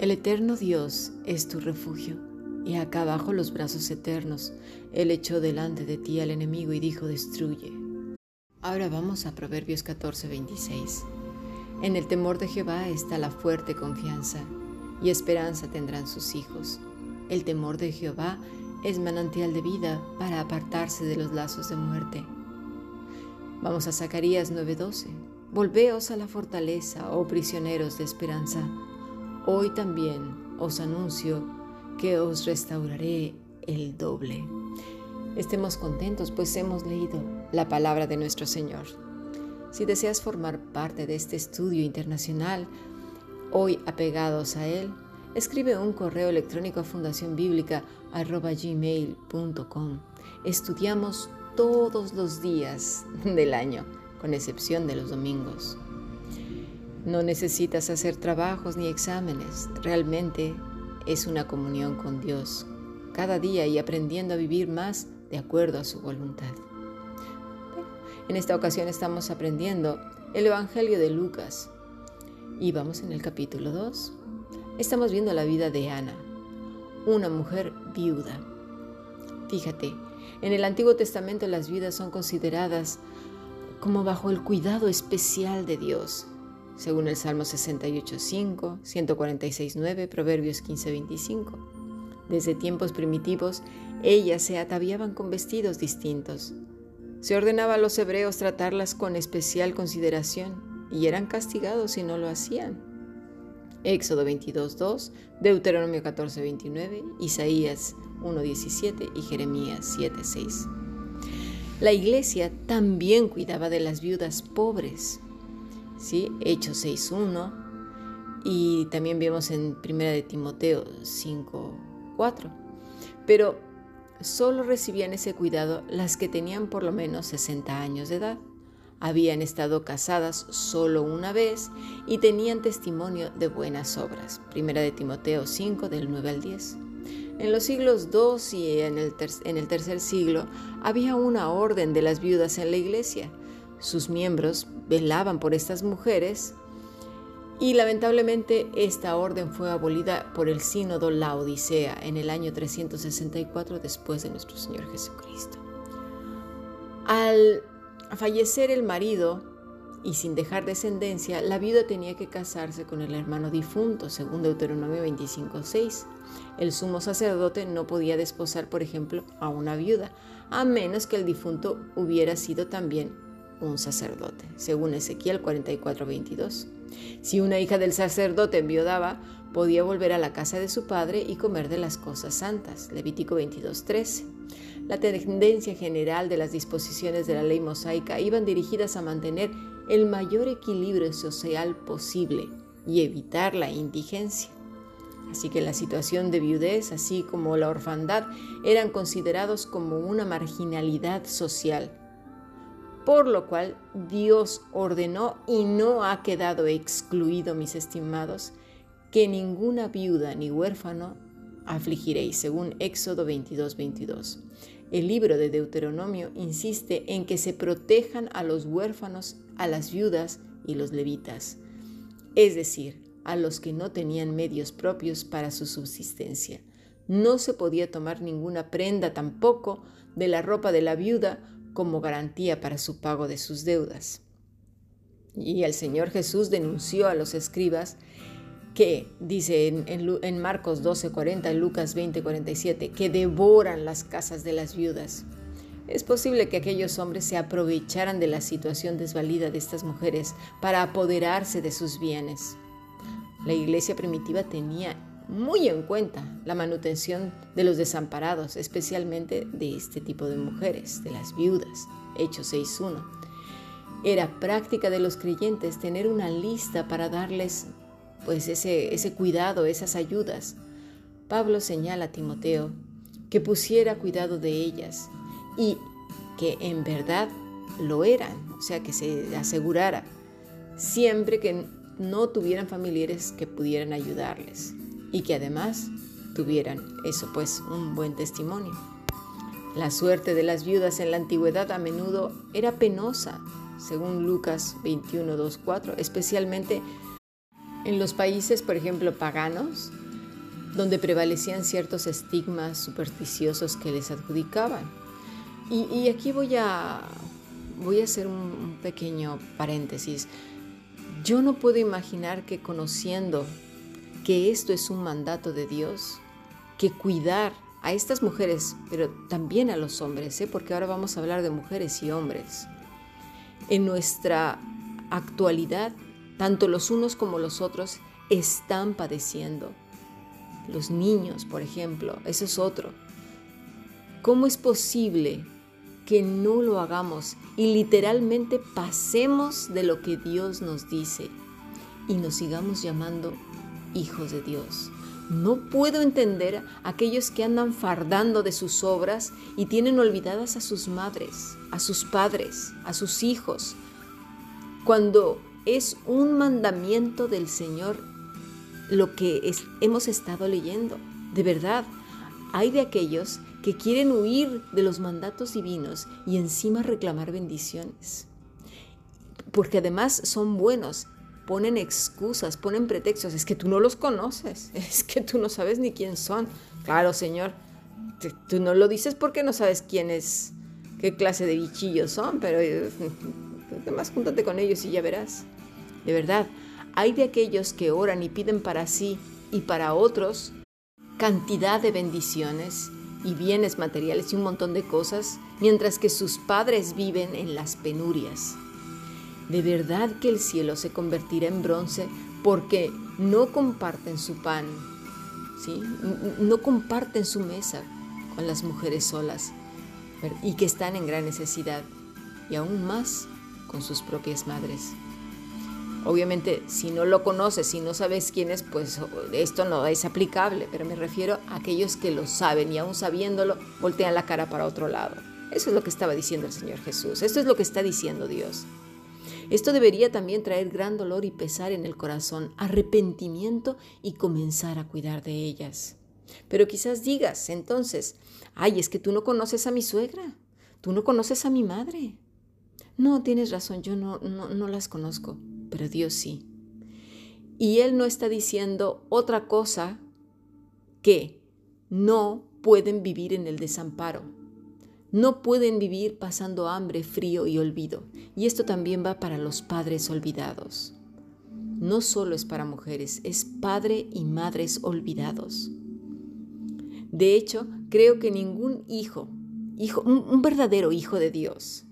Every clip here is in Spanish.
El eterno Dios es tu refugio, y acá abajo los brazos eternos. Él echó delante de ti al enemigo y dijo, destruye. Ahora vamos a Proverbios 14, 26. En el temor de Jehová está la fuerte confianza, y esperanza tendrán sus hijos. El temor de Jehová es manantial de vida para apartarse de los lazos de muerte. Vamos a Zacarías 9:12. Volveos a la fortaleza, oh prisioneros de esperanza. Hoy también os anuncio que os restauraré el doble. Estemos contentos, pues hemos leído la palabra de nuestro Señor. Si deseas formar parte de este estudio internacional, hoy apegados a Él, escribe un correo electrónico a fundacionbiblica.gmail.com. Estudiamos todos los días del año, con excepción de los domingos. No necesitas hacer trabajos ni exámenes, realmente es una comunión con Dios, cada día y aprendiendo a vivir más de acuerdo a su voluntad. En esta ocasión estamos aprendiendo el Evangelio de Lucas y vamos en el capítulo 2. Estamos viendo la vida de Ana, una mujer viuda. Fíjate, en el Antiguo Testamento las viudas son consideradas como bajo el cuidado especial de Dios según el Salmo 68.5, 146.9, Proverbios 15.25. Desde tiempos primitivos, ellas se ataviaban con vestidos distintos. Se ordenaba a los hebreos tratarlas con especial consideración y eran castigados si no lo hacían. Éxodo 22.2, Deuteronomio 14.29, Isaías 1.17 y Jeremías 7.6. La iglesia también cuidaba de las viudas pobres, ¿sí? Hechos 6.1 y también vemos en 1 de Timoteo 5.4. Pero solo recibían ese cuidado las que tenían por lo menos 60 años de edad. Habían estado casadas solo una vez y tenían testimonio de buenas obras. 1 de Timoteo 5 del 9 al 10. En los siglos II y en el, en el tercer siglo había una orden de las viudas en la iglesia sus miembros velaban por estas mujeres y lamentablemente esta orden fue abolida por el sínodo La Odisea en el año 364 después de nuestro Señor Jesucristo. Al fallecer el marido y sin dejar descendencia, la viuda tenía que casarse con el hermano difunto, según Deuteronomio 25.6. El sumo sacerdote no podía desposar, por ejemplo, a una viuda, a menos que el difunto hubiera sido también un sacerdote, según Ezequiel 44:22. Si una hija del sacerdote enviudaba, podía volver a la casa de su padre y comer de las cosas santas, Levítico 22:13. La tendencia general de las disposiciones de la ley mosaica iban dirigidas a mantener el mayor equilibrio social posible y evitar la indigencia. Así que la situación de viudez, así como la orfandad, eran considerados como una marginalidad social por lo cual Dios ordenó y no ha quedado excluido, mis estimados, que ninguna viuda ni huérfano afligiréis, según Éxodo 22, 22. El libro de Deuteronomio insiste en que se protejan a los huérfanos, a las viudas y los levitas, es decir, a los que no tenían medios propios para su subsistencia. No se podía tomar ninguna prenda tampoco de la ropa de la viuda como garantía para su pago de sus deudas. Y el Señor Jesús denunció a los escribas que, dice en, en, Marcos 12:40 y Lucas 20:47, que devoran las casas de las viudas. Es posible que aquellos hombres se aprovecharan de la situación desvalida de estas mujeres para apoderarse de sus bienes. La iglesia primitiva tenía muy en cuenta la manutención de los desamparados, especialmente de este tipo de mujeres, de las viudas. Hechos 6.1. Era práctica de los creyentes tener una lista para darles pues ese, ese cuidado, esas ayudas. Pablo señala a Timoteo que pusiera cuidado de ellas y que en verdad lo eran, o sea, que se asegurara siempre que no tuvieran familiares que pudieran ayudarles y que además tuvieran eso pues un buen testimonio. La suerte de las viudas en la antigüedad a menudo era penosa, según Lucas 21, 2, 4, especialmente En los países, por ejemplo, paganos, donde prevalecían ciertos estigmas supersticiosos que les adjudicaban. Y, aquí voy a, voy a hacer un pequeño paréntesis. Yo no puedo imaginar que conociendo que esto es un mandato de Dios, que cuidar a estas mujeres, pero también a los hombres, ¿eh? porque ahora vamos a hablar de mujeres y hombres. En nuestra actualidad, tanto los unos como los otros están padeciendo. Los niños, por ejemplo, eso es otro. ¿Cómo es posible que no lo hagamos y literalmente pasemos de lo que Dios nos dice y nos sigamos llamando hijos de Dios? No puedo entender aquellos que andan fardando de sus obras y tienen olvidadas a sus madres, a sus padres, a sus hijos, cuando es un mandamiento del Señor lo que hemos estado leyendo. De verdad, hay de aquellos que quieren huir de los mandatos divinos y encima reclamar bendiciones. Porque además son buenos, ponen excusas, ponen pretextos. Es que tú no los conoces, es que tú no sabes ni quién son. Claro, Señor, tú no lo dices porque no sabes quién es, qué clase de bichillos son, pero eh, además júntate con ellos y ya verás. De verdad, hay de aquellos que oran y piden para sí y para otros cantidad de bendiciones y bienes materiales y un montón de cosas, mientras que sus padres viven en las penurias. De verdad que el cielo se convertirá en bronce porque no comparten su pan, ¿sí? no comparten su mesa con las mujeres solas y que están en gran necesidad, y aún más con sus propias madres. Obviamente, si no lo conoces, si no sabes quién es, pues esto no es aplicable, pero me refiero a aquellos que lo saben y aún sabiéndolo, voltean la cara para otro lado. Eso es lo que estaba diciendo el Señor Jesús, esto es lo que está diciendo Dios. Esto debería también traer gran dolor y pesar en el corazón, arrepentimiento y comenzar a cuidar de ellas. Pero quizás digas entonces, ay, es que tú no conoces a mi suegra, tú no conoces a mi madre. No, tienes razón, yo no, no, no las conozco, pero Dios sí. Y Él no está diciendo otra cosa que no pueden vivir en el desamparo no pueden vivir pasando hambre, frío y olvido. Y esto también va para los padres olvidados. No solo es para mujeres, es padre y madres olvidados. De hecho, creo que ningún hijo, hijo un, verdadero hijo de Dios,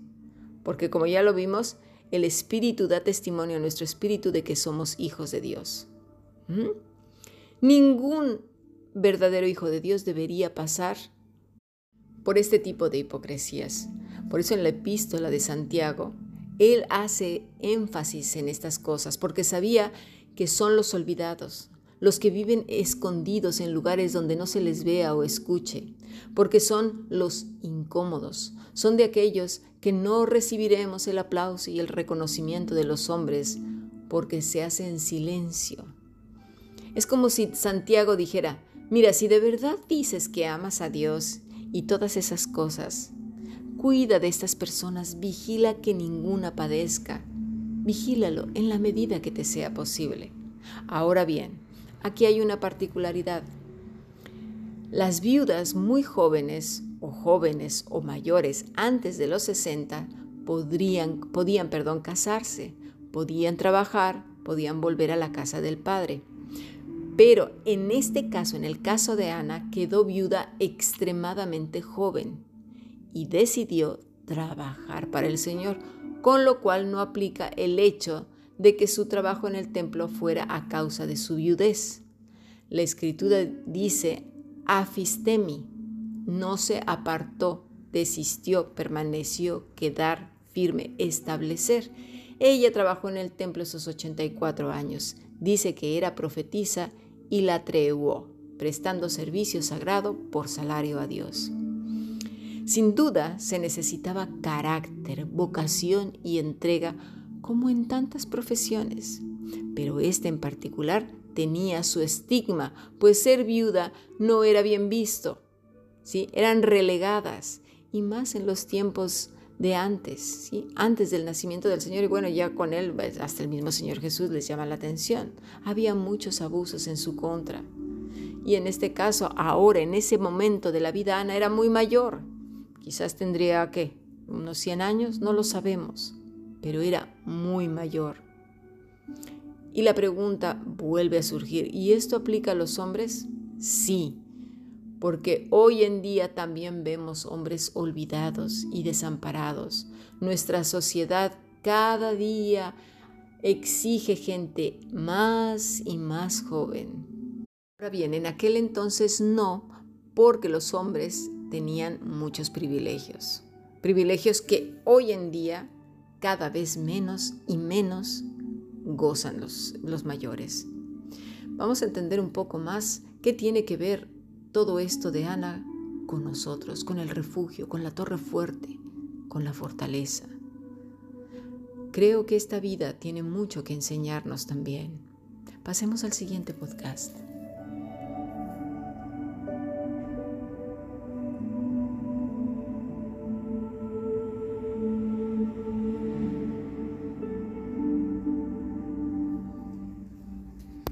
porque como ya lo vimos, el Espíritu da testimonio a nuestro espíritu de que somos hijos de Dios. ¿Mm? Ningún verdadero hijo de Dios debería pasar por este tipo de hipocresías. Por eso en la epístola de Santiago, él hace énfasis en estas cosas, porque sabía que son los olvidados, los que viven escondidos en lugares donde no se les vea o escuche, porque son los incómodos, son de aquellos que no recibiremos el aplauso y el reconocimiento de los hombres, porque se hace en silencio. Es como si Santiago dijera, mira, si de verdad dices que amas a Dios y todas esas cosas. Cuida de estas personas, vigila que ninguna padezca. Vigílalo en la medida que te sea posible. Ahora bien, aquí hay una particularidad. Las viudas muy jóvenes o jóvenes o mayores antes de los 60 podrían, podían perdón, casarse, podían trabajar, podían volver a la casa del padre. Pero en este caso, en el caso de Ana, quedó viuda extremadamente joven y decidió trabajar para el Señor, con lo cual no aplica el hecho de que su trabajo en el templo fuera a causa de su viudez. La escritura dice, afistemi, no se apartó, desistió, permaneció, quedar firme, establecer. Ella trabajó en el templo esos 84 años. Dice que era profetisa y la trehuó, prestando servicio sagrado por salario a Dios. Sin duda se necesitaba carácter, vocación y entrega como en tantas profesiones, pero esta en particular tenía su estigma, pues ser viuda no era bien visto, ¿sí? eran relegadas, y más en los tiempos de antes, ¿sí? antes del nacimiento del Señor, y bueno, ya con él, pues, hasta el mismo Señor Jesús les llama la atención. Había muchos abusos en su contra. Y en este caso, ahora, en ese momento de la vida, Ana era muy mayor. Quizás tendría, ¿qué? Unos 100 años, no lo sabemos, pero era muy mayor. Y la pregunta vuelve a surgir, ¿y esto aplica a los hombres? Sí, porque hoy en día también vemos hombres olvidados y desamparados. Nuestra sociedad cada día exige gente más y más joven. Ahora bien, en aquel entonces no, porque los hombres tenían muchos privilegios. Privilegios que hoy en día cada vez menos y menos gozan los, los mayores. Vamos a entender un poco más qué tiene que ver todo esto de Ana con nosotros, con el refugio, con la torre fuerte, con la fortaleza. Creo que esta vida tiene mucho que enseñarnos también. Pasemos al siguiente podcast.